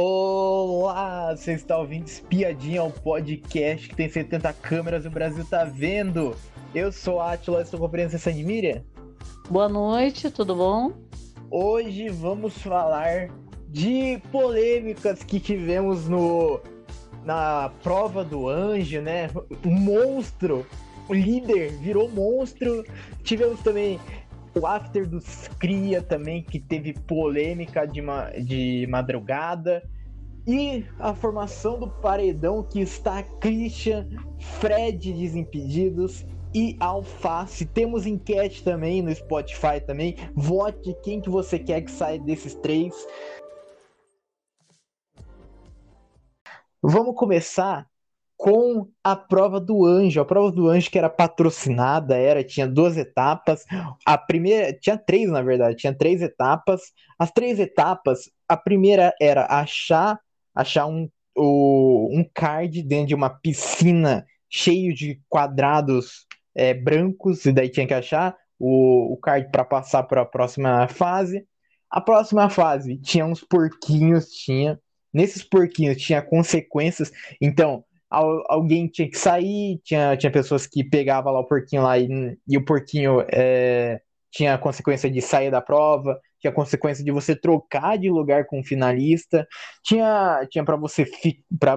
Olá, você está ouvindo Espiadinha, o podcast que tem 70 câmeras e o Brasil tá vendo. Eu sou Atila, estou com a presença de Miriam. Boa noite, tudo bom? Hoje vamos falar de polêmicas que tivemos no na prova do anjo, né? O monstro, o líder virou monstro. Tivemos também o after dos Cria também, que teve polêmica de, ma de madrugada. E a formação do paredão que está Christian, Fred Desimpedidos e Alface. Temos enquete também no Spotify também. Vote quem que você quer que saia desses três. Vamos começar com a prova do anjo. A prova do anjo que era patrocinada, era tinha duas etapas. A primeira tinha três, na verdade, tinha três etapas. As três etapas, a primeira era achar achar um, o, um card dentro de uma piscina cheio de quadrados é, brancos e daí tinha que achar o, o card para passar para a próxima fase. A próxima fase tinha uns porquinhos, tinha nesses porquinhos tinha consequências. Então, alguém tinha que sair, tinha, tinha pessoas que pegavam lá o porquinho lá e, e o porquinho é, tinha consequência de sair da prova, tinha a consequência de você trocar de lugar com o finalista, tinha, tinha para você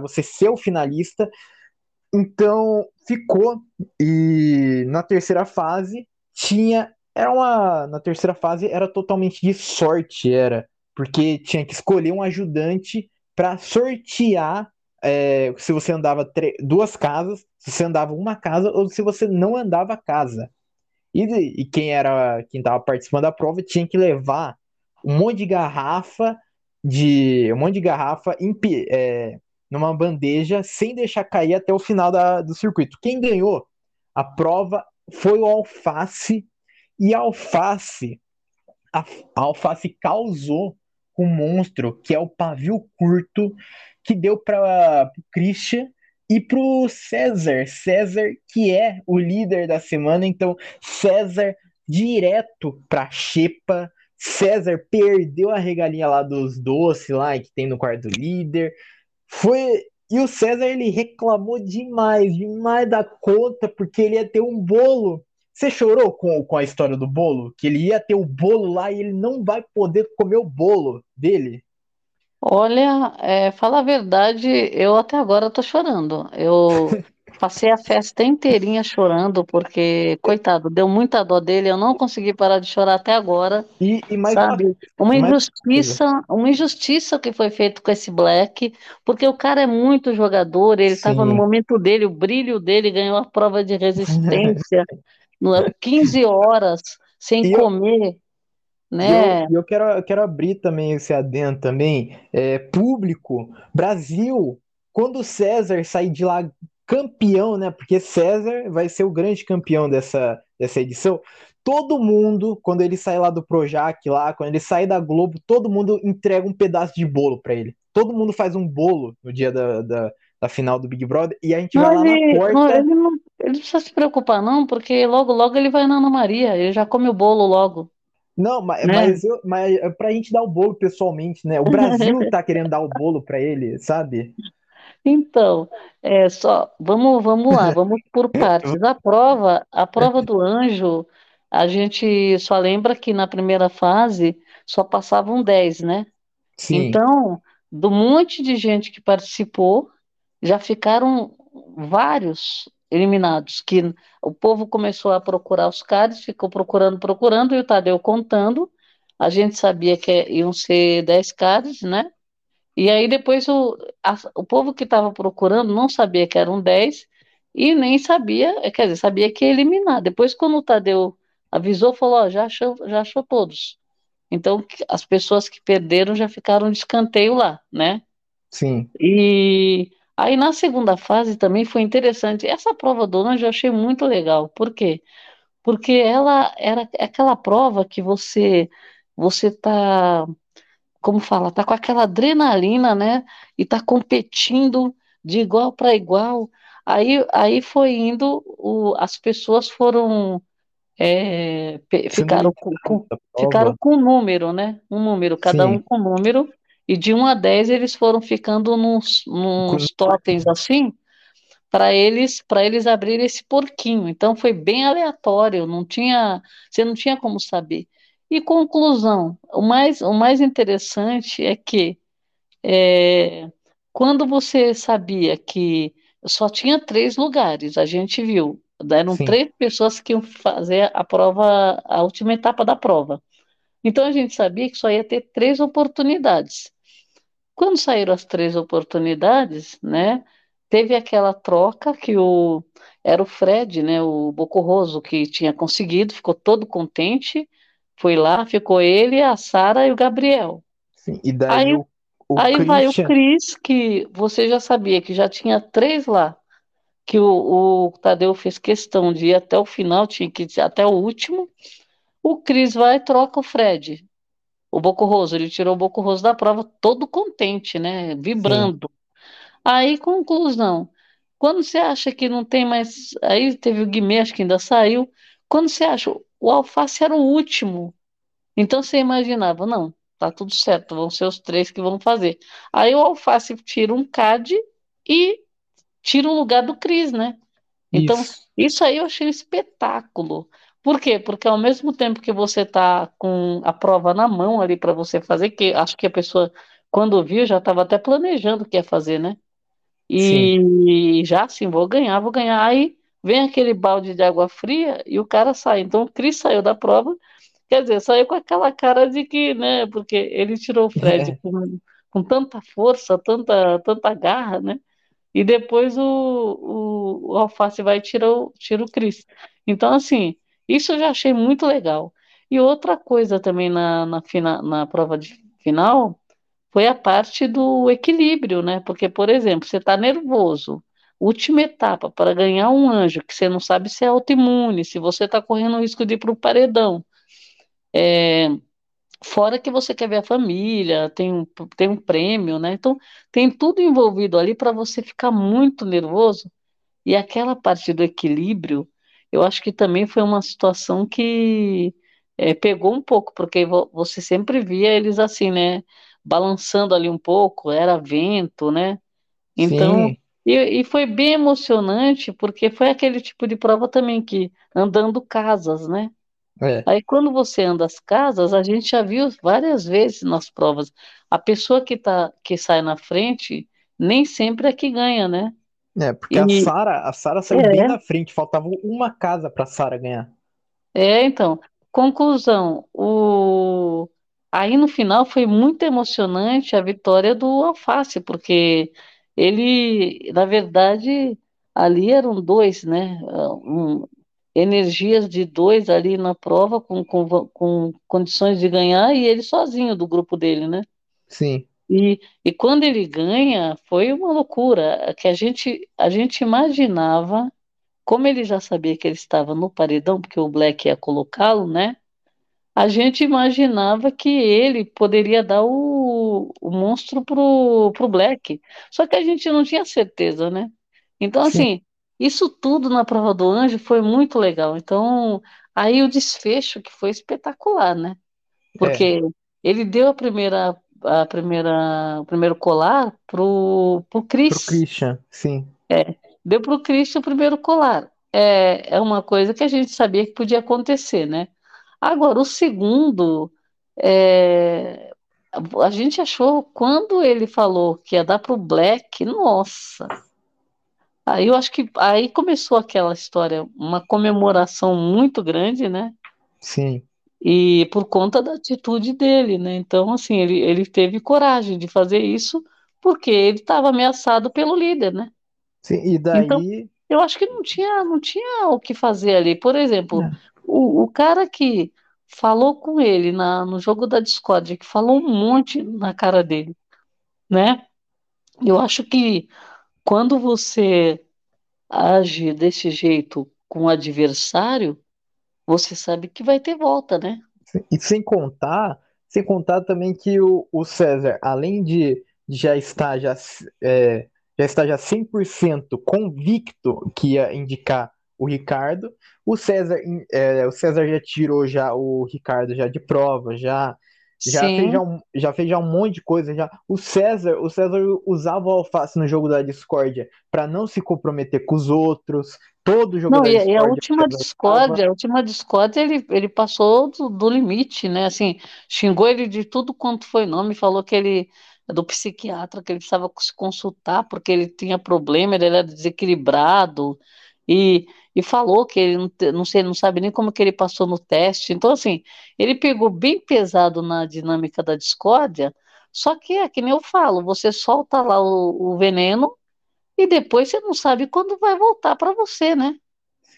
você ser o finalista. Então ficou e na terceira fase tinha era uma na terceira fase era totalmente de sorte era porque tinha que escolher um ajudante para sortear é, se você andava duas casas, se você andava uma casa ou se você não andava casa. E, e quem era quem estava participando da prova tinha que levar um monte de garrafa de um monte de garrafa em, é, numa bandeja sem deixar cair até o final da, do circuito. Quem ganhou a prova foi o Alface e a Alface a, a Alface causou um monstro que é o pavio curto que deu para o Christian e para o César. César, que é o líder da semana, então César direto para Xepa. César perdeu a regalinha lá dos doces lá que tem no quarto líder. Foi e o César ele reclamou demais, demais da conta, porque ele ia ter um bolo. Você chorou com, com a história do bolo? Que ele ia ter o bolo lá e ele não vai poder comer o bolo dele? Olha, é, fala a verdade, eu até agora tô chorando. Eu passei a festa inteirinha chorando, porque, coitado, deu muita dó dele, eu não consegui parar de chorar até agora. E, e mais sabe? Uma injustiça, uma injustiça que foi feita com esse Black, porque o cara é muito jogador, ele estava no momento dele, o brilho dele ganhou a prova de resistência, 15 horas sem e comer. Eu né? E eu, eu, quero, eu quero abrir também esse adendo também, é, público, Brasil, quando o César sair de lá campeão, né? Porque César vai ser o grande campeão dessa, dessa edição. Todo mundo, quando ele sai lá do Projac, lá, quando ele sai da Globo, todo mundo entrega um pedaço de bolo para ele. Todo mundo faz um bolo no dia da, da, da final do Big Brother e a gente vai lá na porta. Não, ele, não, ele não precisa se preocupar, não, porque logo, logo ele vai na Ana Maria, ele já come o bolo logo. Não, mas, né? mas, eu, mas é pra gente dar o bolo pessoalmente, né? O Brasil tá querendo dar o bolo para ele, sabe? Então, é só, vamos, vamos lá, vamos por partes. A prova, a prova do anjo, a gente só lembra que na primeira fase só passavam 10, né? Sim. Então, do monte de gente que participou, já ficaram vários eliminados, que o povo começou a procurar os cards, ficou procurando, procurando, e o Tadeu contando, a gente sabia que iam ser 10 cards, né? E aí depois o, a, o povo que estava procurando não sabia que eram 10 e nem sabia, quer dizer, sabia que ia eliminar. Depois, quando o Tadeu avisou, falou, ó, já achou, já achou todos. Então, as pessoas que perderam já ficaram de escanteio lá, né? Sim. E Aí na segunda fase também foi interessante. Essa prova do Anjo eu achei muito legal. Por quê? Porque ela era aquela prova que você você tá, como fala, tá com aquela adrenalina, né? E tá competindo de igual para igual. Aí, aí foi indo, o, as pessoas foram é, ficaram com, com, ficaram com um número, né? Um número, cada Sim. um com um número. E de 1 a 10 eles foram ficando nos, nos totens assim, para eles para eles abrirem esse porquinho. Então foi bem aleatório, não tinha, você não tinha como saber. E conclusão, o mais, o mais interessante é que é, quando você sabia que só tinha três lugares, a gente viu, eram Sim. três pessoas que iam fazer a prova, a última etapa da prova. Então a gente sabia que só ia ter três oportunidades. Quando saíram as três oportunidades, né, teve aquela troca que o era o Fred, né, o Bocorroso que tinha conseguido, ficou todo contente, foi lá, ficou ele, a Sara e o Gabriel. Sim. E daí Aí, o, o aí vai o Christian. Cris, que você já sabia que já tinha três lá, que o, o Tadeu fez questão de ir até o final, tinha que ir até o último. O Cris vai e troca o Fred, o Bocorroso, ele tirou o Bocorroso da prova todo contente, né, Sim. vibrando. Aí, conclusão, quando você acha que não tem mais, aí teve o Guimê, acho que ainda saiu, quando você acha, o Alface era o último, então você imaginava, não, tá tudo certo, vão ser os três que vão fazer. Aí o Alface tira um CAD e tira o lugar do Cris, né? Então, Isso. isso aí eu achei um espetáculo. Por quê? Porque ao mesmo tempo que você tá com a prova na mão ali para você fazer, que acho que a pessoa, quando viu, já estava até planejando o que ia fazer, né? E já assim, vou ganhar, vou ganhar. Aí vem aquele balde de água fria e o cara sai. Então o Cris saiu da prova, quer dizer, saiu com aquela cara de que, né? Porque ele tirou o Fred É. com, com tanta força, tanta, tanta garra, né? E depois o, o, o Alface vai e tira o, tira o Cris. Então, assim, isso eu já achei muito legal. E outra coisa também na, na, fina, na prova de final foi a parte do equilíbrio, né? Porque, por exemplo, você está nervoso, última etapa para ganhar um anjo, que você não sabe se é autoimune, se você está correndo o risco de ir para o paredão. É, fora que você quer ver a família, tem um, tem um prêmio, né? Então, tem tudo envolvido ali para você ficar muito nervoso. E aquela parte do equilíbrio, eu acho que também foi uma situação que é, pegou um pouco, porque vo- você sempre via eles assim, né? Balançando ali um pouco, era vento, né? Então, Sim. e, e foi bem emocionante, porque foi aquele tipo de prova também que andando casas, né? É. Aí quando você anda as casas, a gente já viu várias vezes nas provas, a pessoa que tá, que sai na frente nem sempre é que ganha, né? É, porque a E Sara, a Sara saiu bem é, na frente, faltava uma casa pra Sara ganhar. é, então, conclusão, o aí no final foi muito emocionante a vitória do Alface, porque ele, na verdade, ali eram dois, né? Um, energias de dois ali na prova com, com, com condições de ganhar e ele sozinho do grupo dele, né? Sim. E, e quando ele ganha, foi uma loucura, que a gente, a gente imaginava, como ele já sabia que ele estava no paredão, porque o Black ia colocá-lo, né? A gente imaginava que ele poderia dar o, o monstro pro, pro Black. Só que a gente não tinha certeza, né? Então, Sim. assim, isso tudo na prova do anjo foi muito legal. Então, aí o desfecho que foi espetacular, né? É. Porque ele deu a primeira, a primeira, o primeiro colar pro, pro Pro Chris. Christian, sim. É, deu pro Chris o primeiro colar. É, é uma coisa que a gente sabia que podia acontecer, né? Agora, o segundo, é, a gente achou, quando ele falou que ia dar pro Black, nossa. Aí eu acho que aí começou aquela história, uma comemoração muito grande, né? Sim. E por conta da atitude dele, né? Então, assim, ele, ele teve coragem de fazer isso porque ele estava ameaçado pelo líder, né? Sim. E Então, daí. eu acho que não tinha, não tinha o que fazer ali. Por exemplo, né, o, o cara que falou com ele na, no jogo da Discord, que falou um monte na cara dele, né? Eu acho que quando você age desse jeito com o adversário, você sabe que vai ter volta, né? E sem contar, sem contar também que o, o César, além de já estar já, é, já estar já 100% convicto que ia indicar o Ricardo, o César, é, o César já tirou já o Ricardo já de prova, já Já fez, Sim. já, um, já fez já um monte de coisa. Já. O César, o César usava o alface no jogo da discórdia para não se comprometer com os outros. Todo jogo Não, da e, e a discórdia. última discórdia, a última discórdia, ele, ele passou do, do limite, né? Assim, xingou ele de tudo quanto foi nome, falou que ele, do psiquiatra, que ele precisava se consultar porque ele tinha problema, ele era desequilibrado, e, e falou que ele não, não sei, não sabe nem como que ele passou no teste. Então, assim, ele pegou bem pesado na dinâmica da discórdia, só que é que nem eu falo, você solta lá o, o veneno e depois você não sabe quando vai voltar para você, né?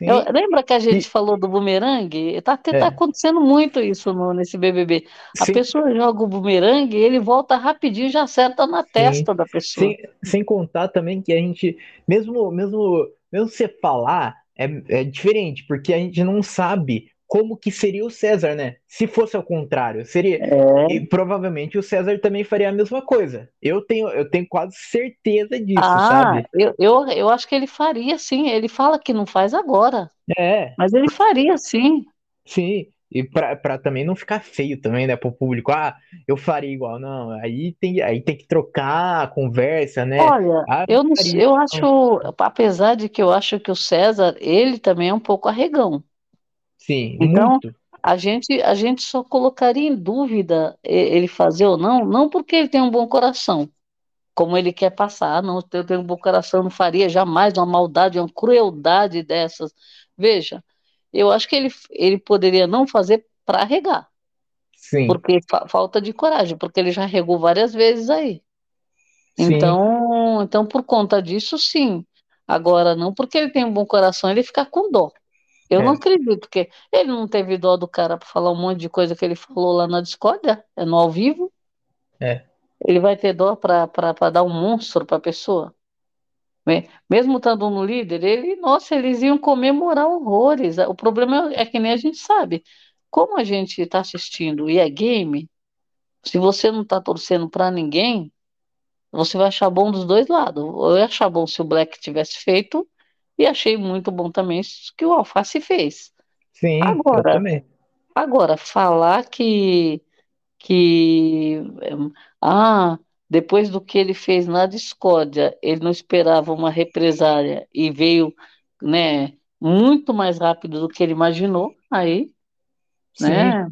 Eu- Sim. lembra que a gente E, falou do bumerangue? Tá, tá é, acontecendo muito isso no, nesse BBB. A sem, pessoa joga o bumerangue, ele volta rapidinho e já acerta na sim, testa da pessoa. sem, sem contar também que a gente, mesmo, mesmo, mesmo você falar, é, é diferente, porque a gente não sabe como que seria o César, né? Se fosse ao contrário, seria. É. E provavelmente o César também faria a mesma coisa. Eu tenho, eu tenho quase certeza disso, Ah, sabe? eu, eu, eu acho que ele faria sim. Ele fala que não faz agora, É, mas ele faria sim. sim. E pra, pra também não ficar feio também, né, pro público. Ah, eu faria igual. Não, aí tem, aí tem que trocar a conversa, né? Olha, Ah, eu não, faria. eu acho, apesar de que eu acho que o César, ele também é um pouco arregão. Sim, Então, muito. a gente, a gente só colocaria em dúvida ele fazer ou não, não porque ele tem um bom coração, como ele quer passar. Ah, não, eu tenho um bom coração, não faria jamais uma maldade, uma crueldade dessas. Veja, eu acho que ele, ele poderia não fazer para arregar, Sim, porque fa- falta de coragem, porque ele já regou várias vezes aí. sim, Então, então, por conta disso, sim. Agora, não porque ele tem um bom coração, ele ficar com dó. Eu não é, acredito, porque ele não teve dó do cara para falar um monte de coisa que ele falou lá na Discord, é no ao vivo. é. Ele vai ter dó para dar um monstro para a pessoa. Me- Mesmo estando no líder, ele, nossa, eles iam comemorar horrores. O problema é que nem a gente sabe. Como a gente está assistindo e é game, se você não está torcendo para ninguém, você vai achar bom dos dois lados. Eu ia achar bom se o Black tivesse feito, e achei muito bom também isso que o Alface fez. Sim, Agora, também. agora falar que que ah, depois do que ele fez na discórdia, ele não esperava uma represália e veio, né, muito mais rápido do que ele imaginou, aí, Sim, né?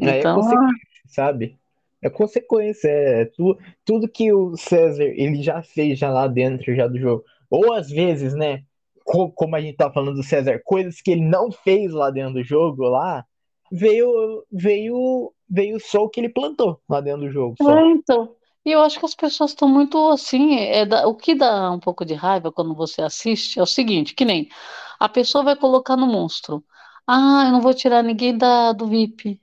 é Então, consequência, sabe? É consequência, é tu, tudo que o César ele já fez já lá dentro já do jogo. Ou às vezes, né, co- como a gente tá falando do César, coisas que ele não fez lá dentro do jogo lá, veio veio veio só o que ele plantou lá dentro do jogo. É, então, e eu acho que as pessoas estão muito assim, é, da- o que dá um pouco de raiva quando você assiste é o seguinte, que nem a pessoa vai colocar no monstro, ah, eu não vou tirar ninguém da, do VIP,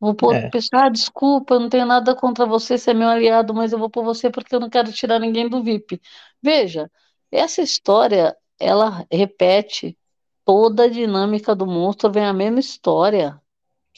vou pôr É, pessoa, ah, desculpa, eu não tenho nada contra você, você é meu aliado, mas eu vou pôr você porque eu não quero tirar ninguém do VIP. Veja, essa história, ela repete toda a dinâmica do monstro, vem a mesma história.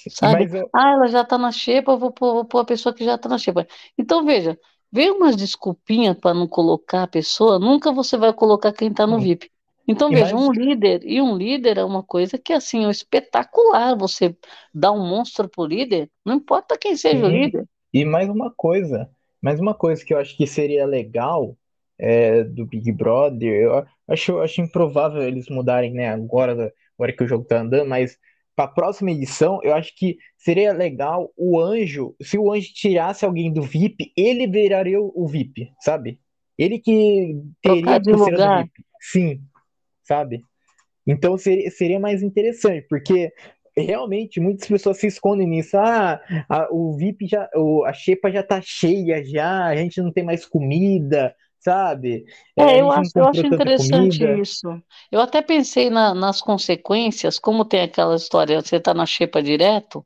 Sabe? eu, Ah, ela já tá na xepa, eu vou pôr, vou pôr a pessoa que já tá na xepa. Então, veja, vem umas desculpinhas para não colocar a pessoa, nunca você vai colocar quem tá no sim. VIP. Então, E veja, mais um líder, e um líder é uma coisa que, assim, é espetacular. Você dá um monstro pro líder, não importa quem seja o sim. líder. E mais uma coisa, mais uma coisa que eu acho que seria legal é, do Big Brother, eu acho, acho improvável eles mudarem, né, agora, agora que o jogo tá andando, mas para a próxima edição, eu acho que seria legal o anjo, se o anjo tirasse alguém do VIP, ele viraria o, VIP, sabe? Ele que teria a de pulseira do. VIP. Sim, sabe? Então seria, seria mais interessante, porque realmente muitas pessoas se escondem nisso. Ah, a- o VIP já, o- a xepa já tá cheia já, a gente não tem mais comida, sabe? É, É, eu acho, eu acho interessante comida. isso. Eu até pensei na- nas consequências, como tem aquela história, você tá na xepa direto.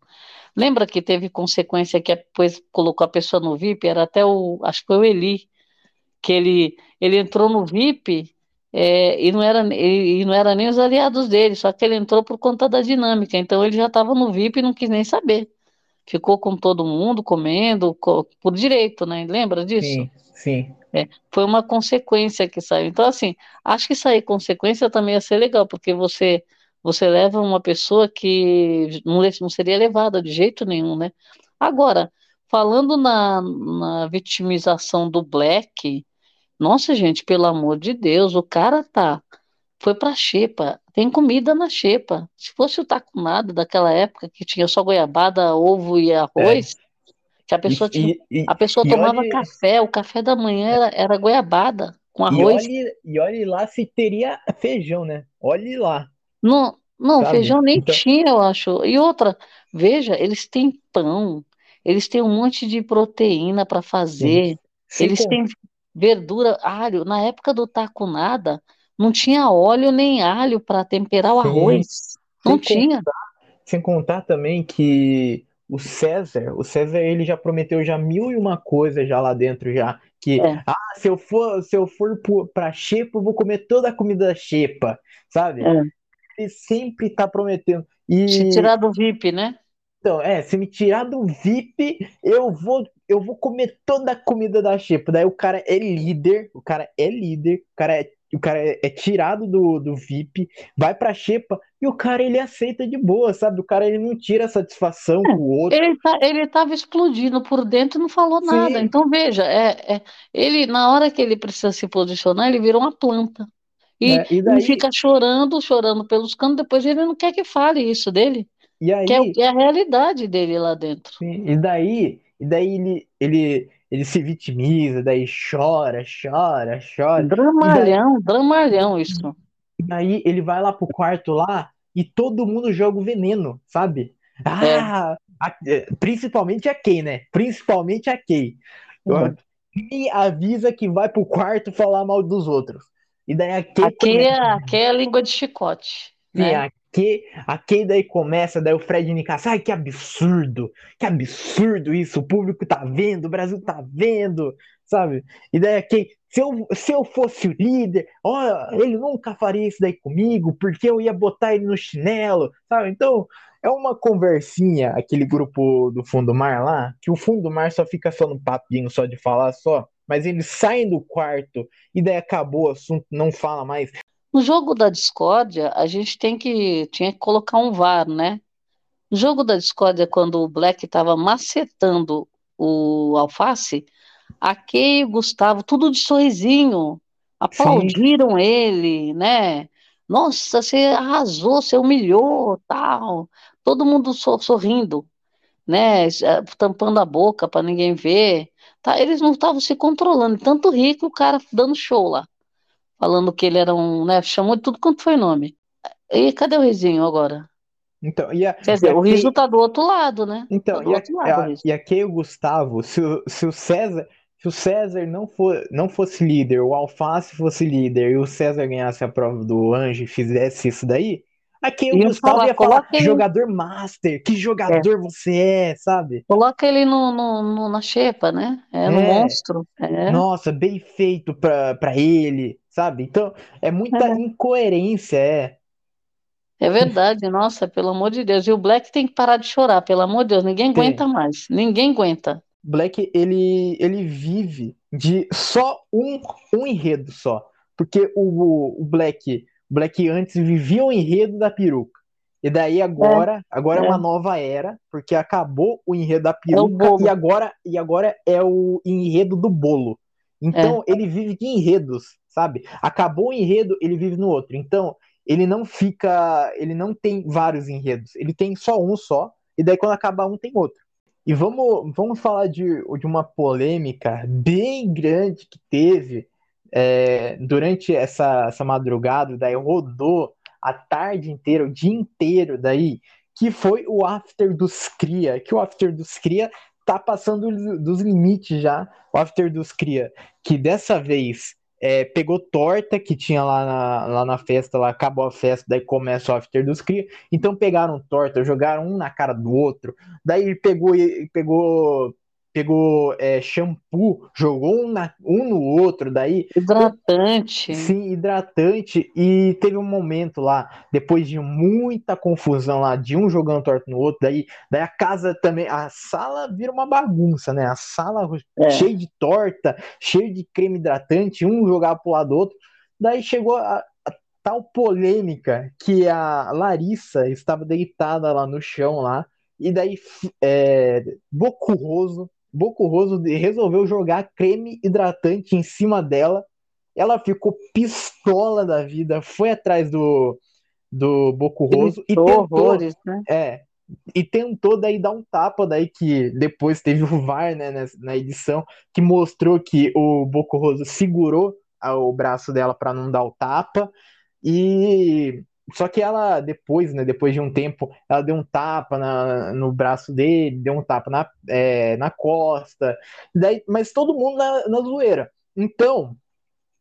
Lembra que teve consequência que depois colocou a pessoa no VIP? Era até o, acho que foi o Eli, que ele, ele entrou no VIP é, e não era, e, e não era nem os aliados dele, só que ele entrou por conta da dinâmica. Então ele já estava no VIP e não quis nem saber. Ficou com todo mundo comendo co- por direito, né? Lembra disso? Sim, sim, É, foi uma consequência que saiu. Então, assim, acho que sair consequência também ia ser legal, porque você você leva uma pessoa que não, não seria levada de jeito nenhum, né? Agora, falando na, na vitimização do Black, nossa, gente, pelo amor de Deus, o cara tá. Foi pra xepa. Tem comida na xepa. Se fosse o tacumado daquela época que tinha só goiabada, ovo e arroz, que a pessoa tinha, E, e, a pessoa tomava olhe, café, o café da manhã era, era goiabada com e arroz. olhe, e olhe lá se teria feijão, né? Olhe lá, Não, não, sabe? feijão nem Então, tinha, eu acho. E outra, veja, eles têm pão, eles têm um monte de proteína para sim. fazer, Sem, eles con- têm verdura, alho. Na época do taco nada, não tinha óleo nem alho para temperar o sem, arroz. Não sem, tinha. sem contar também que o César, o César ele já prometeu já mil e uma coisas já lá dentro já, que É, ah, se eu for, se eu for Xepa, eu vou comer toda a comida da Xepa, sabe? é. Ele sempre tá prometendo. Se E tirar do VIP, né? então, é, se me tirar do VIP, eu vou eu vou comer toda a comida da Xepa. Daí o cara é líder, o cara é líder, o cara é o cara é, é tirado do, do VIP, vai pra Xepa e o cara ele aceita de boa, sabe? O cara ele não tira satisfação com o outro. Ele tá, ele estava explodindo por dentro e não falou nada. Sim, Então, veja, é, é, ele, na hora que ele precisa se posicionar, ele virou uma planta. E né? E daí, fica chorando, chorando pelos cantos, depois ele não quer que fale isso dele, e que é, aí, é a realidade dele lá dentro. sim, e daí, e daí ele, ele, ele se vitimiza, daí chora, chora, chora. E daí, Dramalhão, dramalhão isso. e daí ele vai lá pro quarto lá e todo mundo joga o veneno, sabe? É, Ah, a- é, principalmente a Kay, né? Principalmente a Kay. é. Me avisa que vai pro quarto falar mal dos outros. E daí a Kay Aqui começa. é, aqui é a língua de chicote, Sim, né? a Kay, a Kay daí começa, daí o Fred Nicasso, ai que absurdo, que absurdo isso, o público tá vendo, o Brasil tá vendo, sabe? E daí a Kay, se eu, se eu fosse o líder, ó, ele nunca faria isso daí comigo, porque eu ia botar ele no chinelo, sabe? Então, é uma conversinha, aquele grupo do Fundo do Mar lá, que o Fundo do Mar só fica só no papinho, só de falar só, mas eles saem do quarto e daí acabou o assunto, não fala mais. No jogo da discórdia, a gente tem que, tinha que colocar um VAR, né? No jogo da discórdia, quando o Black estava macetando o Alface, a Kay e o Gustavo, tudo de sorrisinho, Sim, aplaudiram ele, né? Nossa, você arrasou, você humilhou, tal. Todo mundo so- sorrindo, né? eh, Tampando a boca para ninguém ver. Tá? Eles não estavam se controlando, tanto rico o cara dando show lá, falando que ele era um, né? Chamou de tudo quanto foi nome. E cadê o risinho agora? então, e a, Quer e dizer, a o riso tá do outro lado, né? Tá Então, do e a, lado o a, e a Kay e o Gustavo, se o, se o César, se o César não, for, não fosse líder, o Alface fosse líder e o César ganhasse a prova do Anjo e fizesse isso daí, a Kay e o Gustavo falar, ia falar, ele, jogador master, que é, jogador você é, sabe? coloca ele no, no, no- na xepa, né? É, no É, monstro. É, nossa, bem feito pra, pra ele, sabe? Então, é muita é, incoerência, é. é verdade, nossa, pelo amor de Deus. E o Black tem que parar de chorar, pelo amor de Deus, ninguém aguenta Tem. mais, ninguém aguenta. Black, ele, ele vive de só um, um enredo só. Porque o, o Black, o Black antes vivia o enredo da peruca. E daí É, agora, agora é é, uma nova era, porque acabou o enredo da é peruca e bolo. agora, e agora é o enredo do bolo. É, Então ele vive de enredos, sabe? Acabou o enredo, ele vive no outro. Então ele não fica, ele não tem vários enredos, ele tem só um só, e daí quando acaba um tem outro. E vamos, vamos falar de, de uma polêmica bem grande que teve é, durante essa, essa madrugada, daí rodou a tarde inteira, o dia inteiro daí, que foi o After dos Cria, que o After dos Cria tá passando dos limites já, o After dos Cria, que dessa vez é, pegou torta que tinha lá na, lá na festa, lá acabou a festa, daí começa o After dos Cria, então pegaram torta, jogaram um na cara do outro, daí pegou, pegou pegou é, shampoo, jogou um, na, um no outro, daí hidratante. sim, hidratante, e teve um momento lá, depois de muita confusão lá, de um jogando torto no outro, daí, daí a casa também, a sala vira uma bagunça, né? A sala É, cheia de torta, cheia de creme hidratante, um jogava pro lado do outro, daí chegou a, a tal polêmica que a Larissa estava deitada lá no chão lá, e daí é, Bocurroso Bocurroso resolveu jogar creme hidratante em cima dela. Ela ficou pistola da vida, foi atrás do, do Bocurroso e tentou, horrores, né? é, e tentou daí dar um tapa daí que depois teve o VAR né, na edição que mostrou que o Bocurroso segurou o braço dela para não dar o tapa e só que ela, depois, né, depois de um tempo, ela deu um tapa na, no braço dele, deu um tapa na, é, na costa, daí, mas todo mundo na, na zoeira. Então,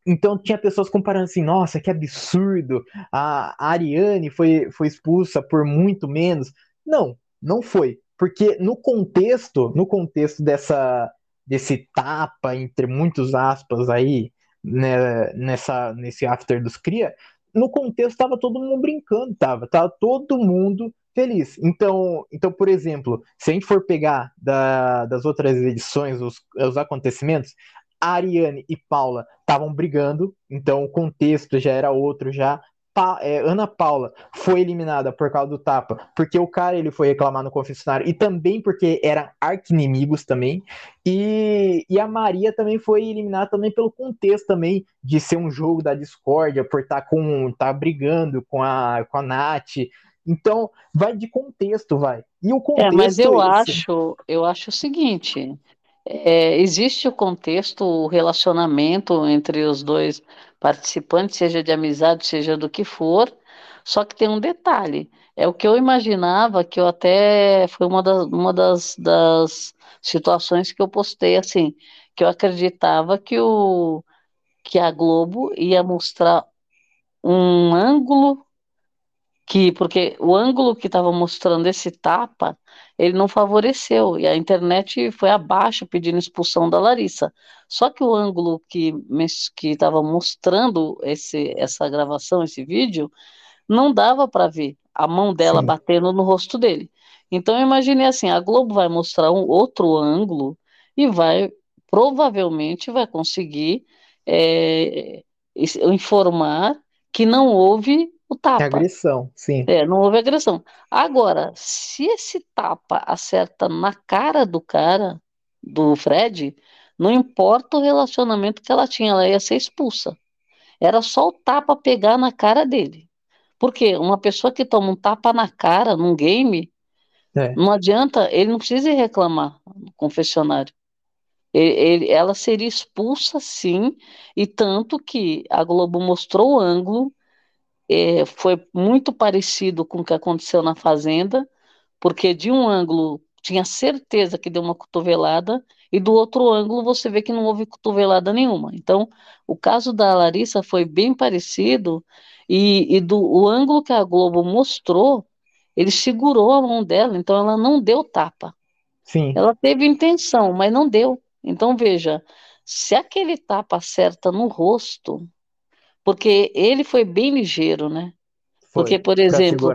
então tinha pessoas comparando assim, nossa, que absurdo, a, a Ariane foi, foi expulsa por muito menos. Não, não foi. Porque no contexto, no contexto dessa, desse tapa, entre muitos aspas aí, né, nessa, nesse after dos cria, no contexto estava todo mundo brincando, tava, tava todo mundo feliz. Então, então, por exemplo, se a gente for pegar da, das outras edições, os, os acontecimentos, a Ariane e Paula estavam brigando, então o contexto já era outro já pa é, Ana Paula foi eliminada por causa do tapa, porque o cara ele foi reclamar no confessionário e também porque eram arqui-inimigos também. E, e a Maria também foi eliminada também pelo contexto também de ser um jogo da discórdia, por estar tá com tá brigando com a com a Nath. Então, vai de contexto, vai. E o contexto É, mas eu é acho, eu acho o seguinte, é, existe o contexto, o relacionamento entre os dois participante, seja de amizade, seja do que for, só que tem um detalhe. É o que eu imaginava, que eu até foi uma das, uma das, das situações que eu postei assim, que eu acreditava que o que a Globo ia mostrar um ângulo que porque o ângulo que estava mostrando esse tapa ele não favoreceu, e a internet foi abaixo pedindo expulsão da Larissa. Só que o ângulo que estava mostrando esse, essa gravação, esse vídeo, não dava para ver a mão dela Sim. batendo no rosto dele. Então eu imaginei assim, a Globo vai mostrar um outro ângulo e vai, provavelmente, vai conseguir é, informar que não houve o tapa. É agressão, sim. É, não houve agressão. Agora, se esse tapa acerta na cara do cara, do Fred, não importa o relacionamento que ela tinha, ela ia ser expulsa. Era só o tapa pegar na cara dele. Porque uma pessoa que toma um tapa na cara num game, é. não adianta, ele não precisa ir reclamar no confessionário. Ele, ele, ela seria expulsa sim, e tanto que a Globo mostrou o ângulo é, foi muito parecido com o que aconteceu na Fazenda, porque de um ângulo tinha certeza que deu uma cotovelada, e do outro ângulo você vê que não houve cotovelada nenhuma. Então, o caso da Larissa foi bem parecido, e, e do o ângulo que a Globo mostrou, ele segurou a mão dela, então ela não deu tapa. Sim. Ela teve intenção, mas não deu. Então, veja, se aquele tapa acerta no rosto, porque ele foi bem ligeiro, né? Foi, porque, por exemplo,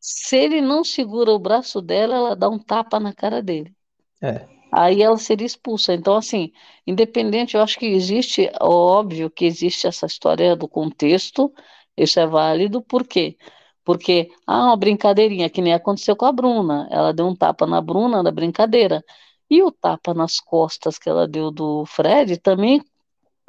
se ele não segura o braço dela, ela dá um tapa na cara dele. É. Aí ela seria expulsa. Então, assim, independente, eu acho que existe, óbvio que existe essa história do contexto, isso é válido, por quê? Porque, ah, uma brincadeirinha, que nem aconteceu com a Bruna. Ela deu um tapa na Bruna da brincadeira. E o tapa nas costas que ela deu do Fred também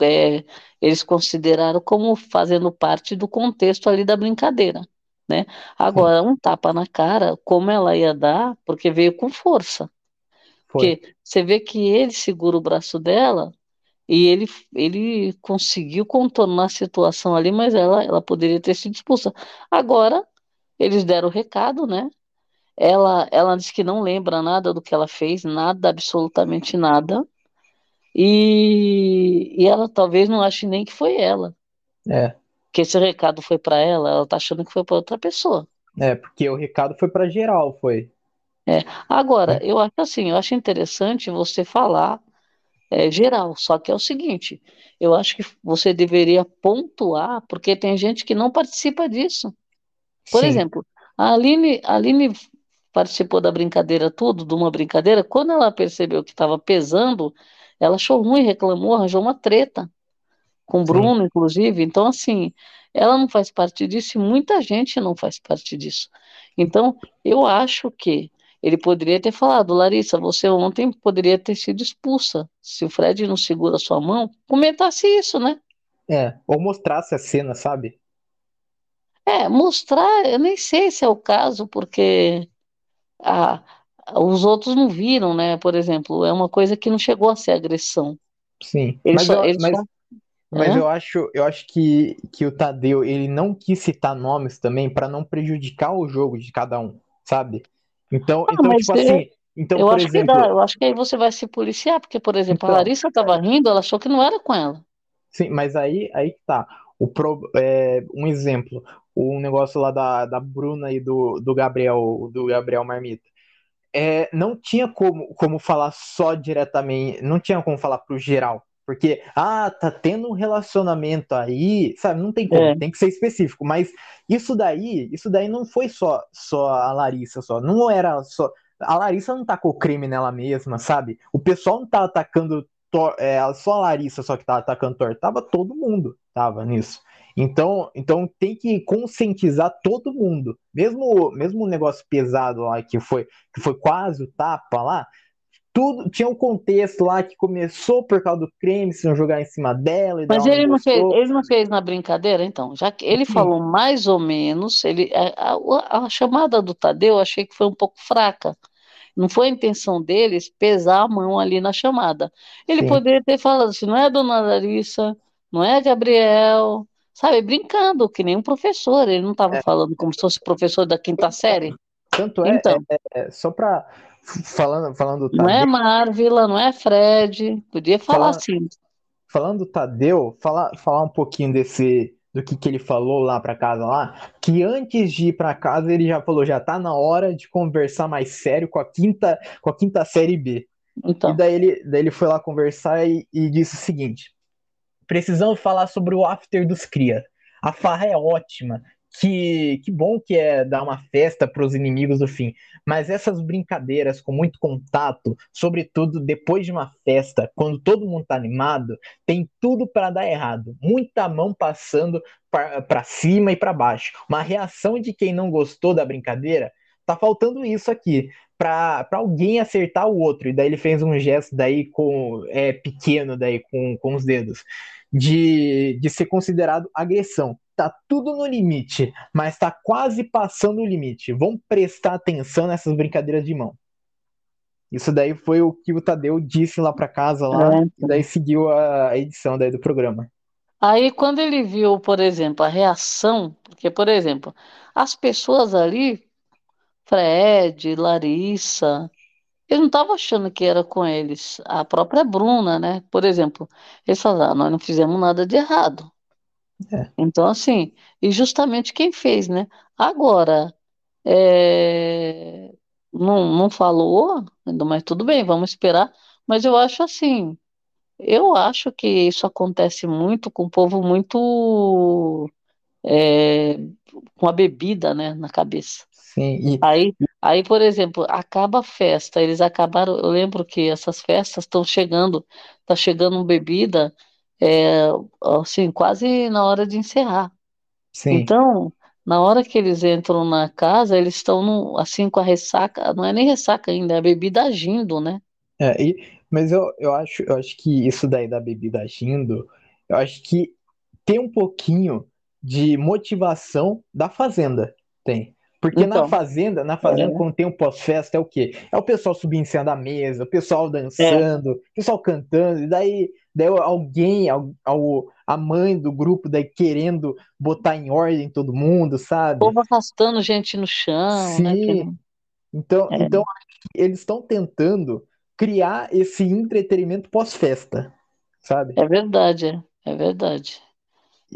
é, eles consideraram como fazendo parte do contexto ali da brincadeira, né? Agora, um tapa na cara, como ela ia dar, porque veio com força. Foi. Porque você vê que ele segura o braço dela e ele, ele conseguiu contornar a situação ali, mas ela, ela poderia ter sido expulsa. Agora, eles deram o recado, né? Ela, ela disse que não lembra nada do que ela fez, nada, absolutamente nada. E, e ela talvez não ache nem que foi ela. É. Que esse recado foi para ela, ela tá achando que foi para outra pessoa. É, porque o recado foi para geral, foi. É. Agora, é. eu acho assim, eu acho interessante você falar é, geral, só que é o seguinte, eu acho que você deveria pontuar, porque tem gente que não participa disso. Por Sim. exemplo, a Aline, a Aline participou da brincadeira tudo, de uma brincadeira, quando ela percebeu que estava pesando, ela achou ruim, reclamou, arranjou uma treta com o Bruno, inclusive. Então, assim, ela não faz parte disso e muita gente não faz parte disso. Então, eu acho que ele poderia ter falado, Larissa, você ontem poderia ter sido expulsa. Se o Fred não segura sua mão, comentasse isso, né? É, ou mostrasse a cena, sabe? É, mostrar, eu nem sei se é o caso, porque ah, os outros não viram, né? Por exemplo, é uma coisa que não chegou a ser agressão. Sim, Ele mas só, eu, mas, só, mas é? eu acho, eu acho que, que o Tadeu, ele não quis citar nomes também para não prejudicar o jogo de cada um, sabe? Então, Ah, então tipo é, assim, então, eu por acho que dá, exemplo, eu acho que aí você vai se policiar, porque, por exemplo, a então, Larissa estava rindo, ela achou que não era com ela. sim, mas aí, aí que tá. O pro, é, um exemplo, o negócio lá da, da Bruna e do, do Gabriel, do Gabriel Marmita. É, não tinha como, como falar só diretamente, não tinha como falar pro geral. Porque, ah, tá tendo um relacionamento aí, sabe? Não tem como, É, tem que ser específico. Mas isso daí, isso daí não foi só, só a Larissa, só. Não era só. A Larissa não tacou crime nela mesma, sabe? O pessoal não tava atacando Thor- é, só a Larissa só que tava atacando Thor. Tava todo mundo, tava nisso. Então, então tem que conscientizar todo mundo. Mesmo, mesmo negócio pesado lá que foi que foi quase o tapa lá, tudo tinha um contexto lá que começou por causa do creme, se não jogar em cima dela e Mas ele não fez, ele não fez na brincadeira, então, já que ele Sim, falou mais ou menos, ele, a, a- a chamada do Tadeu eu achei que foi um pouco fraca. Não foi a intenção deles pesar a mão ali na chamada. Ele sim. poderia ter falado assim, não é Dona Larissa, não é Gabriel, sabe, brincando, que nem um professor, ele não estava É, falando como se fosse professor da quinta série. tanto é, é, Então, é, só para falando falando do não é Tadeu, Marvila, não é Fred, podia falar falando, assim. falando do Tadeu, falar falar um pouquinho desse do que, que ele falou lá para casa lá, que antes de ir para casa ele já falou, já tá na hora de conversar mais sério com a quinta com a quinta série B. E Então, daí ele, daí ele foi lá conversar e, e disse o seguinte: precisamos falar sobre o after dos cria. A farra é ótima. Que, que bom que é dar uma festa para os inimigos do fim. Mas essas brincadeiras com muito contato, sobretudo depois de uma festa, quando todo mundo tá animado, tem tudo para dar errado. Muita mão passando para cima e para baixo. Uma reação de quem não gostou da brincadeira. Tá faltando isso aqui para alguém acertar o outro. E daí ele fez um gesto daí com é, pequeno daí com, com os dedos de, de ser considerado agressão. Tá tudo no limite, mas tá quase passando o limite. Vamos prestar atenção nessas brincadeiras de mão. Isso daí foi o que o Tadeu disse lá para casa lá, e é, daí seguiu a edição daí do programa. Aí, quando ele viu, por exemplo, a reação, porque, por exemplo, as pessoas ali, Fred, Larissa, eles não estavam achando que era com eles. A própria Bruna, né? Por exemplo, eles falaram, "Ah, nós não fizemos nada de errado. É, Então, assim, e justamente quem fez, né? Agora, é, não, não falou, mas tudo bem, vamos esperar. Mas eu acho assim, eu acho que isso acontece muito com o povo muito é, com a bebida, né, na cabeça. Sim, e Aí, aí, por exemplo, acaba a festa, eles acabaram, eu lembro que essas festas estão chegando, tá chegando bebida, é, assim, quase na hora de encerrar. sim. Então, na hora que eles entram na casa, eles estão assim com a ressaca, não é nem ressaca ainda, é a bebida agindo, né? É, e, mas eu, eu acho, eu acho que isso daí da bebida agindo, eu acho que tem um pouquinho de motivação da Fazenda. Tem. Porque na Então, Fazenda, na Fazenda, quando tem o pós-festa, é o quê? É o pessoal subindo em cima da mesa, o pessoal é, é, dançando, o pessoal cantando, e daí, daí alguém, al- al- a mãe do grupo, daí querendo botar em ordem todo mundo, o sabe? povo arrastando gente no chão, né? Que Sim. não, Então, então é, que eles estão tentando criar esse entretenimento pós-festa, sabe? é verdade, é, é verdade.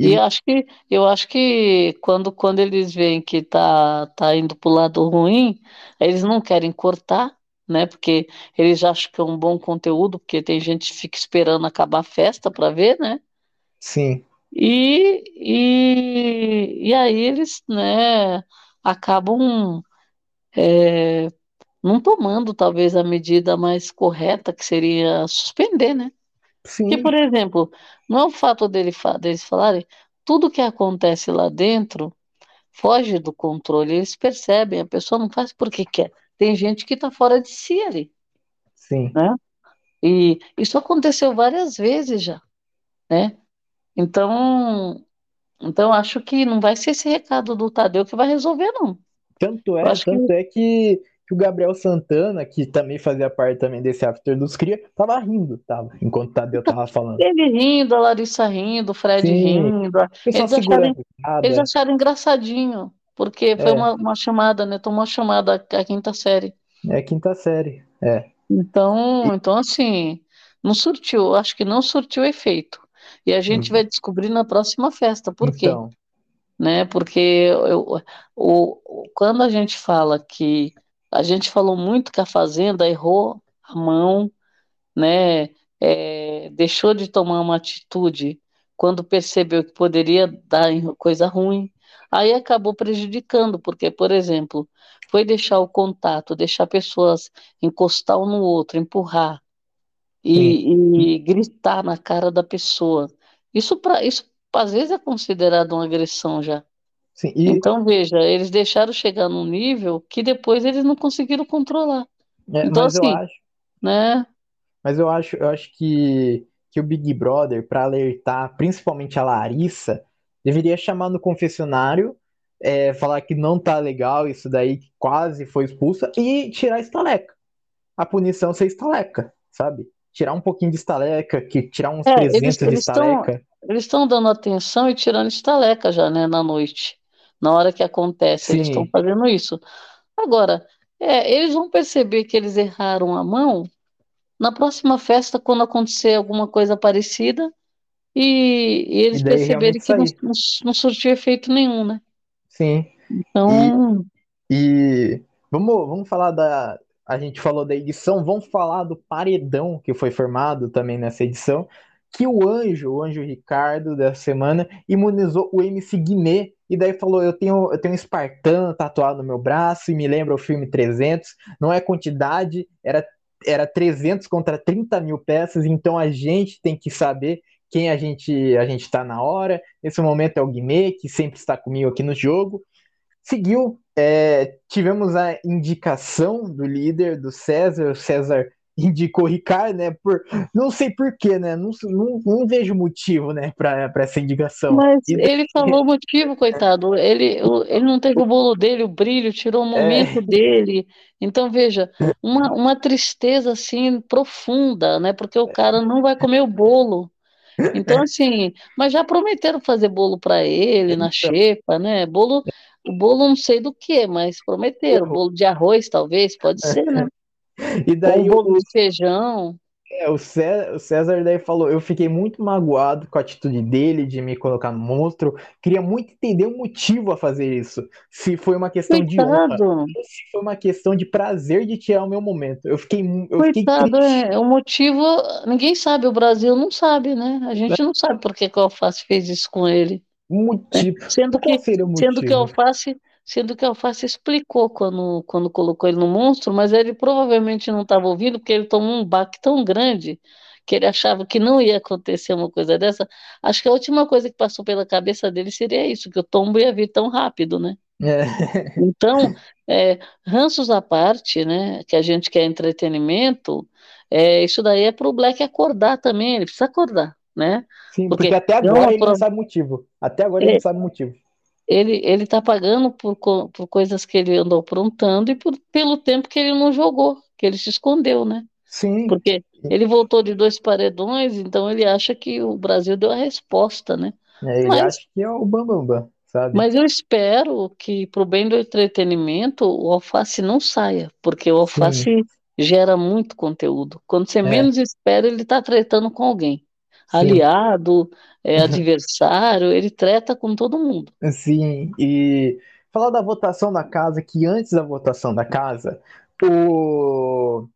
E E acho que eu acho que quando, quando eles veem que tá, tá indo pro lado ruim, eles não querem cortar, né? Porque eles acham que é um bom conteúdo, porque tem gente que fica esperando acabar a festa para ver, né? sim, E, e, e aí eles, né, acabam é, não tomando talvez a medida mais correta, que seria suspender, né? Porque, sim, por exemplo, não é o fato dele, deles falarem tudo que acontece lá dentro foge do controle, eles percebem, a pessoa não faz porque quer, tem gente que está fora de si ali, Sim. né? E isso aconteceu várias vezes já, né? Então, então acho que não vai ser esse recado do Tadeu que vai resolver, não. Tanto é, acho que tanto é que, que o Gabriel Santana, que também fazia parte também desse after dos Cria, tava rindo, tava, enquanto o Tadeu tava falando. ele rindo, a Larissa rindo, o Fred Sim. rindo, eles acharam, eles acharam engraçadinho, porque foi É. uma, uma chamada, né? Tomou uma chamada a quinta série. É quinta série. É. Então, então assim, não surtiu, acho que não surtiu efeito. E a gente Hum. vai descobrir na próxima festa. Por quê? Então, Né? Porque eu, o- quando a gente fala que a gente falou muito que a Fazenda errou a mão, né? É, deixou de tomar uma atitude quando percebeu que poderia dar em coisa ruim, aí acabou prejudicando, porque, por exemplo, foi deixar o contato, deixar pessoas encostar um no outro, empurrar e, e gritar na cara da pessoa. Isso, pra, isso às vezes é considerado uma agressão já. Sim. E, Então, veja, eles deixaram chegar num nível que depois eles não conseguiram controlar, é, então, mas eu assim, acho, né? mas eu acho, eu acho que, que o Big Brother, para alertar principalmente a Larissa, deveria chamar no confessionário, é, falar que não tá legal isso daí, que quase foi expulsa, e tirar a estaleca. A punição ser estaleca, sabe? Tirar um pouquinho de estaleca, que tirar uns É, 300 eles- de estaleca. Eles estão dando atenção e tirando estaleca já, né, na noite. Na hora que acontece, eles Sim. estão fazendo isso. Agora, é, eles vão perceber que eles erraram a mão na próxima festa, quando acontecer alguma coisa parecida, e, e eles E perceberem que não, não, não surtiu efeito nenhum, né? Sim. Então, E vamos, vamos falar da. A gente falou da edição, vamos falar do paredão que foi formado também nessa edição. Que o anjo, o anjo Ricardo dessa semana, imunizou o MC Guimê e daí falou: Eu tenho, eu tenho um espartano tatuado no meu braço e me lembra o filme 300. Não é quantidade, era, era 300 contra 30 mil peças, então a gente tem que saber quem a gente a gente está na hora. Nesse momento é o Guimê, que sempre está comigo aqui no jogo. Seguiu, é, tivemos a indicação do líder, do César. O César indicou o Ricardo, né? Por, não sei porquê, né? Não, não, não vejo motivo, né, para essa indicação. mas ele falou o motivo, coitado. Ele, ele não teve o bolo dele, o brilho, tirou o É. momento dele. Então, veja, uma, uma tristeza assim profunda, né? Porque o cara não vai comer o bolo. Então, assim, mas já prometeram fazer bolo para ele na Então. xepa, né? Bolo, o bolo não sei do que, mas prometeram. Bolo de arroz, talvez, pode ser, né? E daí um bolo o, de feijão. é, o Cé- o César daí falou: Eu fiquei muito magoado com a atitude dele de me colocar no monstro. Queria muito entender o motivo a fazer isso. Se foi uma questão de honra, Coitado, se foi uma questão de prazer de tirar o meu momento. Eu fiquei, eu fiquei coitado, triste. é, o motivo, ninguém sabe, o Brasil não sabe, né? A gente não sabe por que que o Alface fez isso com ele. O motivo. Sendo que, sendo que o? Alface, sendo que o Alface explicou quando, quando colocou ele no monstro, mas ele provavelmente não estava ouvindo, porque ele tomou um baque tão grande que ele achava que não ia acontecer uma coisa dessa. Acho que a última coisa que passou pela cabeça dele seria isso, que o tombo ia vir tão rápido, né? É. Então, é, ranços à parte, né, que a gente quer entretenimento, é, isso daí é para o Black acordar também, ele precisa acordar, né? Sim, Porque porque até agora ele não sabe o motivo. Até agora ele É. não sabe o motivo. Ele ele está pagando por, por coisas que ele andou aprontando e por, pelo tempo que ele não jogou, que ele se escondeu, né? Sim, Porque ele voltou de dois paredões, então ele acha que o Brasil deu a resposta, né? é, ele Mas- acha que é o Bambambam, Bam, Bam, sabe? Mas eu espero que, para o bem do entretenimento, o Alface não saia, porque o Alface gera muito conteúdo. Quando você É. menos espera, ele está tretando com alguém. Aliado, é, adversário, ele treta com todo mundo. Sim, e falar da votação da casa, que antes da votação da casa, o,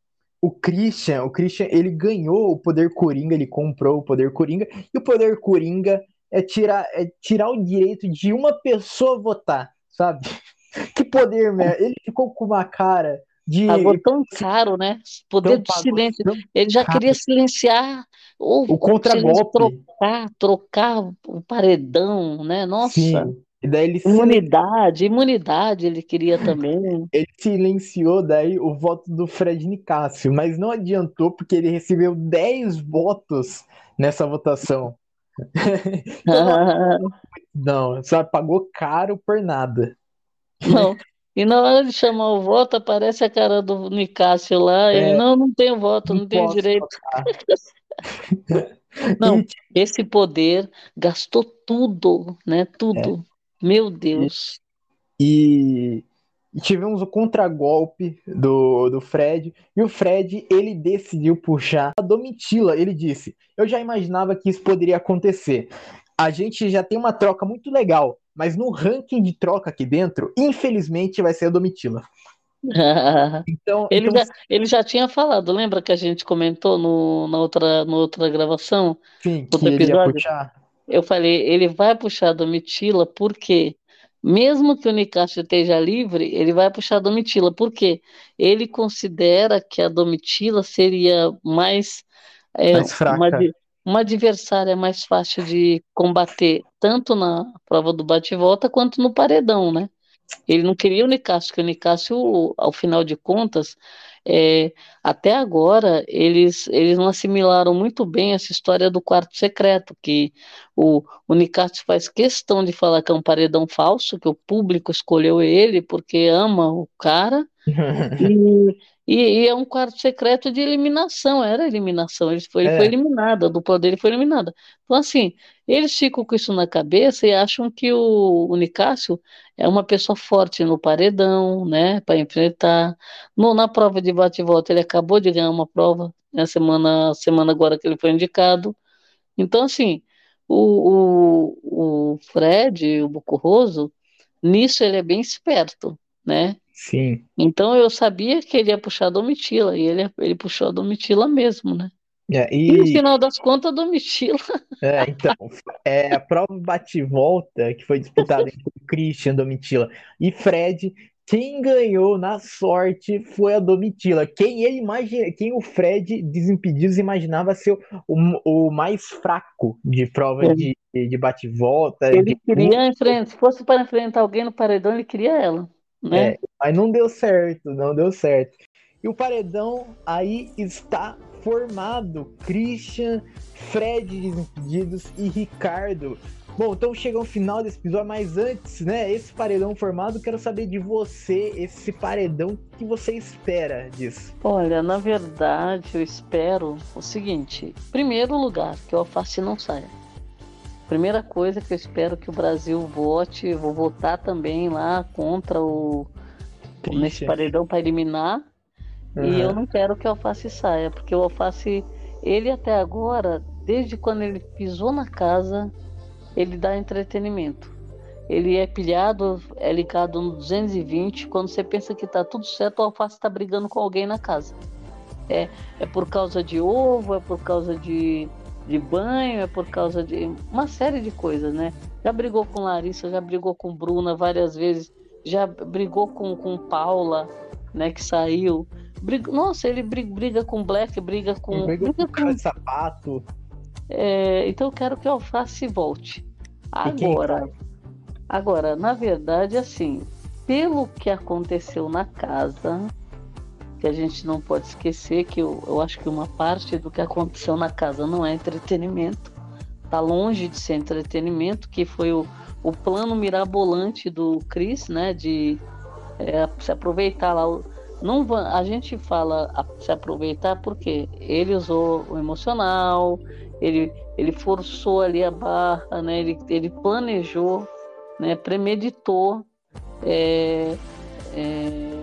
o Christian, o Christian, ele ganhou o poder Coringa, ele comprou o poder Coringa, e o poder Coringa é tirar, é tirar o direito de uma pessoa votar, sabe? Que poder, meu. Ele ficou com uma cara de. Pagou tão caro, né? Poder de pagou silêncio. Ele já caro. queria silenciar, ou O contragolpe. trocar, trocar o paredão, né? Nossa. Sim. E daí ele imunidade, imunidade ele queria também. Ele silenciou daí o voto do Fred Nicásio, mas não adiantou porque ele recebeu 10 votos nessa votação. então, não, só pagou caro por nada. Não. E na hora de chamar o voto, aparece a cara do Nicásio lá. É, ele, não, não tenho voto, não, não tenho direito. não, esse poder gastou tudo, né? Tudo. É. Meu Deus. E, e tivemos o contragolpe do, do Fred. E o Fred, ele decidiu puxar a Domitila. Ele disse: Eu já imaginava que isso poderia acontecer. A gente já tem uma troca muito legal mas no ranking de troca aqui dentro, infelizmente vai ser a Domitila. então, ele, então... Já, ele já tinha falado, lembra que a gente comentou no, na, outra, na outra gravação? Sim, que episódio? Eu falei, ele vai puxar a Domitila porque mesmo que o Nicastro esteja livre, ele vai puxar a Domitila, porque ele considera que a Domitila seria mais, é, mais fraca. Uma, uma adversária mais fácil de combater, tanto na prova do bate-volta quanto no paredão, né? Ele não queria o Nicásio, porque o Nicásio, ao final de contas, é, até agora, eles, eles não assimilaram muito bem essa história do quarto secreto, que o, o Nicásio faz questão de falar que é um paredão falso, que o público escolheu ele porque ama o cara, e, e, e, é um quarto secreto de eliminação, era eliminação, ele foi, ele é. foi eliminado, a dupla dele foi eliminada. Então, assim, eles ficam com isso na cabeça e acham que o, o Nicásio é uma pessoa forte no paredão, né, para enfrentar. No, na prova de bate-volta, ele acabou de ganhar uma prova, na semana, semana agora que ele foi indicado. Então, assim, o, o, o Fred, o Bucurroso, nisso ele é bem esperto, né? Sim. Então eu sabia que ele ia puxar a Domitila, e ele, ele puxou a Domitila mesmo, né? É, e... e no final das contas, a Domitila. É, então, é, a prova bate-volta que foi disputada entre o Christian, Domitila e Fred. Quem ganhou na sorte foi a Domitila. Quem ele imagina, quem o Fred Desimpedidos imaginava ser o, o mais fraco de prova é. de, de bate-volta. Ele de... queria enfrentar, se fosse para enfrentar alguém no paredão, ele queria ela. Né? É, mas não deu certo, não deu certo. E o paredão aí está formado. Christian, Fred Desimpedidos e Ricardo. Bom, então chega ao final desse episódio, mas antes, né, esse paredão formado, quero saber de você, esse paredão, que você espera disso? Olha, na verdade, eu espero o seguinte: primeiro lugar, que o alface não saia. Primeira coisa que eu espero que o Brasil vote, vou votar também lá contra o Triste. nesse paredão para eliminar. Uhum. E eu não quero que o Alface saia, porque o Alface, ele até agora, desde quando ele pisou na casa, ele dá entretenimento. Ele é pilhado, é ligado no 220. Quando você pensa que tá tudo certo, o Alface está brigando com alguém na casa. É, é por causa de ovo, é por causa de de banho, é por causa de uma série de coisas, né? Já brigou com Larissa, já brigou com Bruna várias vezes, já brigou com, com Paula, né, que saiu. Briga, nossa, ele briga, briga com Black, briga com. Briga, briga com de sapato. É, então eu quero que o Alface volte. Agora, agora, na verdade, assim, pelo que aconteceu na casa, que a gente não pode esquecer que eu, eu acho que uma parte do que aconteceu na casa não é entretenimento, tá longe de ser entretenimento, que foi o, o plano mirabolante do Chris, né, de é, se aproveitar lá. Não, a gente fala a, se aproveitar porque ele usou o emocional, ele, ele forçou ali a barra, né, ele, ele planejou, né, premeditou. É, é,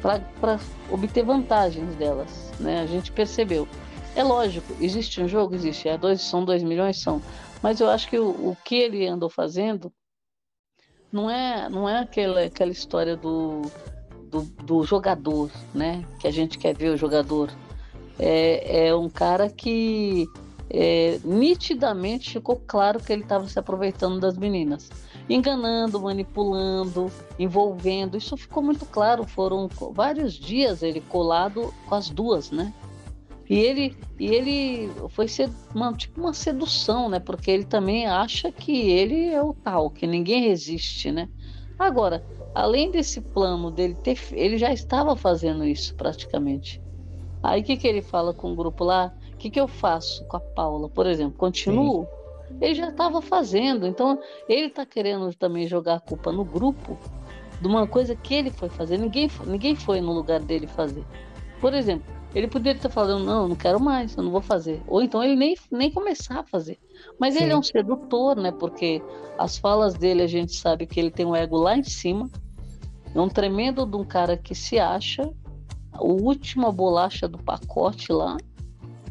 para obter vantagens delas, né? A gente percebeu. É lógico, existe um jogo, existe. É dois, são dois milhões, são. Mas eu acho que o, o que ele andou fazendo não é, não é aquela, aquela história do, do, do jogador, né? Que a gente quer ver o jogador. É, é um cara que é, nitidamente ficou claro que ele estava se aproveitando das meninas, enganando, manipulando, envolvendo. Isso ficou muito claro. Foram vários dias ele colado com as duas, né? E ele, e ele foi ser uma, tipo uma sedução, né? Porque ele também acha que ele é o tal, que ninguém resiste, né? Agora, além desse plano dele ter, ele já estava fazendo isso praticamente. Aí o que, que ele fala com o grupo lá? O que, que eu faço com a Paula, por exemplo? Continuo? Sim. Ele já estava fazendo, então ele está querendo também jogar a culpa no grupo de uma coisa que ele foi fazer. Ninguém, ninguém foi no lugar dele fazer. Por exemplo, ele poderia estar falando, não, não quero mais, eu não vou fazer. Ou então ele nem, nem começar a fazer. Mas Sim. ele é um sedutor, né? Porque as falas dele a gente sabe que ele tem um ego lá em cima. É um tremendo de um cara que se acha a última bolacha do pacote lá.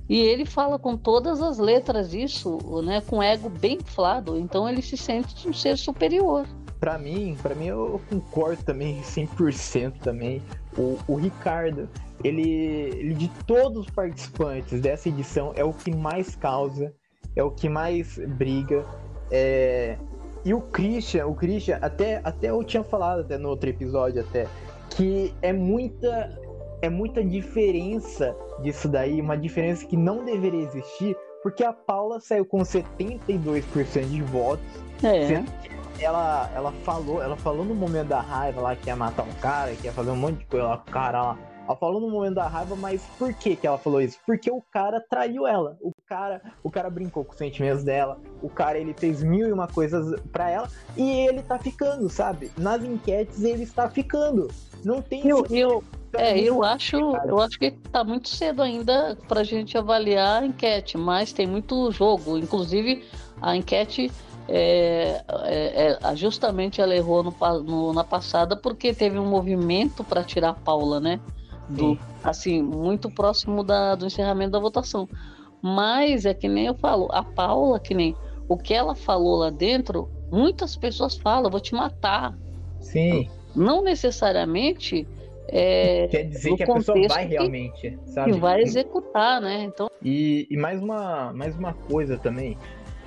E ele fala com todas as letras isso, né? Com ego bem inflado. Então ele se sente um ser superior. Para mim, para mim eu concordo também 100% também. O, o Ricardo, ele, ele de todos os participantes dessa edição é o que mais causa, é o que mais briga. É... E o Christian, o Christian, até, até eu tinha falado até no outro episódio até, que é muita é muita diferença disso daí, uma diferença que não deveria existir, porque a Paula saiu com 72% de votos, é. sendo que ela, ela falou, ela falou no momento da raiva lá que ia matar um cara, que ia fazer um monte de coisa lá com o cara lá. Ela falou no momento da raiva, mas por que que ela falou isso? Porque o cara traiu ela. O cara, o cara brincou com os sentimentos dela. O cara, ele fez mil e uma coisas para ela e ele tá ficando, sabe? Nas enquetes ele está ficando. Não tem eu, eu, é, eu acho, eu acho que tá muito cedo ainda pra gente avaliar a enquete, mas tem muito jogo. Inclusive, a enquete é, é, é, justamente ela errou no, no, na passada porque teve um movimento para tirar a Paula, né? Do, assim, muito próximo da, do encerramento da votação. Mas é que nem eu falo, a Paula, que nem o que ela falou lá dentro, muitas pessoas falam, vou te matar. Sim. Não necessariamente é, Quer dizer que a pessoa vai que, realmente, sabe? Que vai executar, né? Então... E, e mais, uma, mais uma coisa também.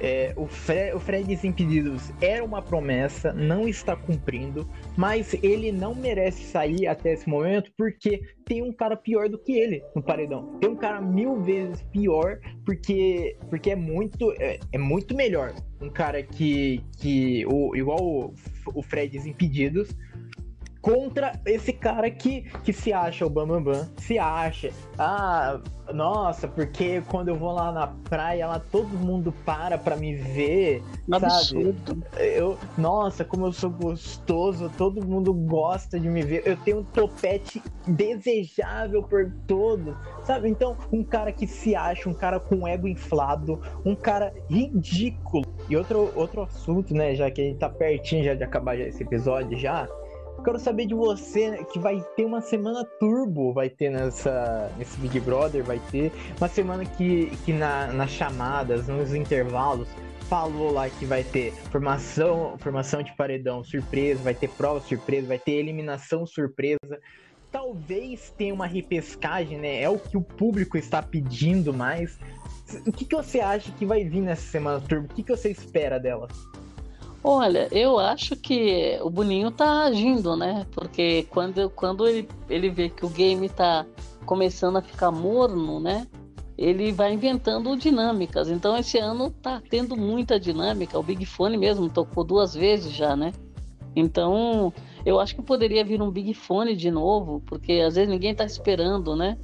É, o, Fred, o Fred Desimpedidos era uma promessa, não está cumprindo, mas ele não merece sair até esse momento porque tem um cara pior do que ele no paredão. Tem um cara mil vezes pior porque, porque é muito é, é muito melhor. Um cara que, que o, igual o, o Fred Desimpedidos, contra esse cara que, que se acha o Bambambam, Bam, Bam, se acha, ah, nossa, porque quando eu vou lá na praia, lá todo mundo para pra me ver, Absurdo. sabe? Eu, nossa, como eu sou gostoso, todo mundo gosta de me ver, eu tenho um topete desejável por todos, sabe? Então, um cara que se acha, um cara com ego inflado, um cara ridículo. E outro, outro assunto, né, já que a gente tá pertinho já de acabar esse episódio já, Quero saber de você, né, que vai ter uma semana turbo, vai ter nessa, nesse Big Brother, vai ter uma semana que, que na, nas chamadas, nos intervalos, falou lá que vai ter formação, formação de paredão surpresa, vai ter prova surpresa, vai ter eliminação surpresa. Talvez tenha uma repescagem, né? É o que o público está pedindo mais. O que, que você acha que vai vir nessa semana turbo? O que, que você espera dela? Olha, eu acho que o Boninho tá agindo, né? Porque quando, quando ele, ele vê que o game tá começando a ficar morno, né? Ele vai inventando dinâmicas. Então esse ano tá tendo muita dinâmica. O Big Fone mesmo tocou duas vezes já, né? Então eu acho que poderia vir um Big Fone de novo, porque às vezes ninguém tá esperando, né?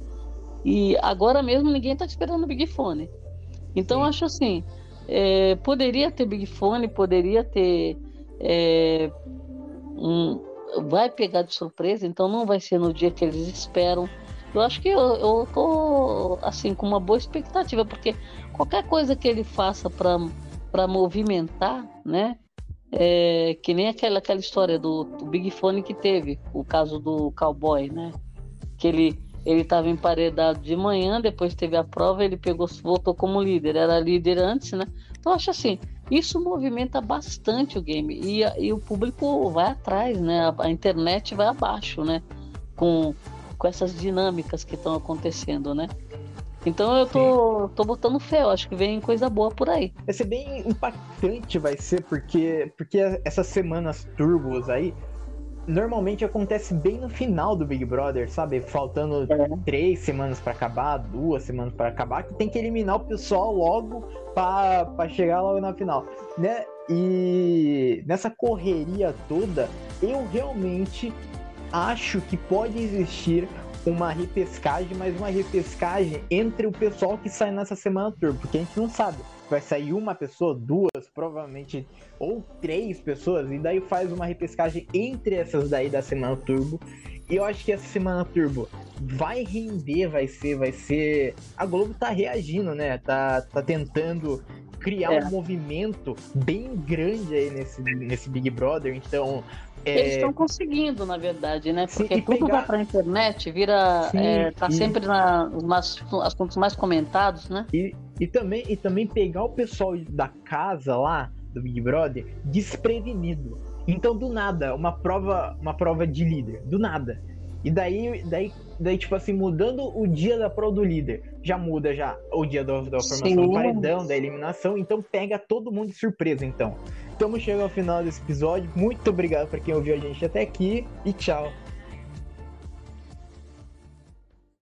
E agora mesmo ninguém tá esperando o Big Fone. Então Sim. acho assim, é, poderia ter Big Fone, poderia ter. É, um, vai pegar de surpresa, então não vai ser no dia que eles esperam. Eu acho que eu, tô assim com uma boa expectativa, porque qualquer coisa que ele faça para movimentar, né? É, que nem aquela, aquela história do, do Big Fone que teve, o caso do cowboy, né? Que ele ele estava emparedado de manhã, depois teve a prova, ele pegou, voltou como líder, era líder antes, né? Então acho assim, isso movimenta bastante o game e, e o público vai atrás, né? A, a, internet vai abaixo, né? Com, com essas dinâmicas que estão acontecendo, né? Então eu tô, tô botando fé, eu acho que vem coisa boa por aí. Vai ser bem impactante, vai ser, porque, porque essas semanas turbos aí normalmente acontece bem no final do Big Brother, sabe? Faltando é. três semanas para acabar, duas semanas para acabar, que tem que eliminar o pessoal logo para chegar logo na final, né? E nessa correria toda, eu realmente acho que pode existir uma repescagem, mas uma repescagem entre o pessoal que sai nessa semana turbo, porque a gente não sabe. Vai sair uma pessoa, duas, provavelmente, ou três pessoas, e daí faz uma repescagem entre essas daí da semana turbo. E eu acho que essa semana turbo vai render, vai ser, vai ser. A Globo tá reagindo, né? Tá, tá tentando criar é. um movimento bem grande aí nesse, nesse Big Brother. Então. Eles estão conseguindo, na verdade, né? Porque Sim, tudo pegar... vai pra internet, vira. Sim, é, tá e... sempre nos assuntos mais comentados, né? E, e, também, e também pegar o pessoal da casa lá, do Big Brother, desprevenido. Então, do nada, uma prova, uma prova de líder. Do nada. E daí, daí, daí, tipo assim, mudando o dia da prova do líder. Já muda já o dia da, da formação Sim. do paredão, da eliminação. Então pega todo mundo de surpresa, então. Estamos chegando ao final desse episódio. Muito obrigado para quem ouviu a gente até aqui e tchau.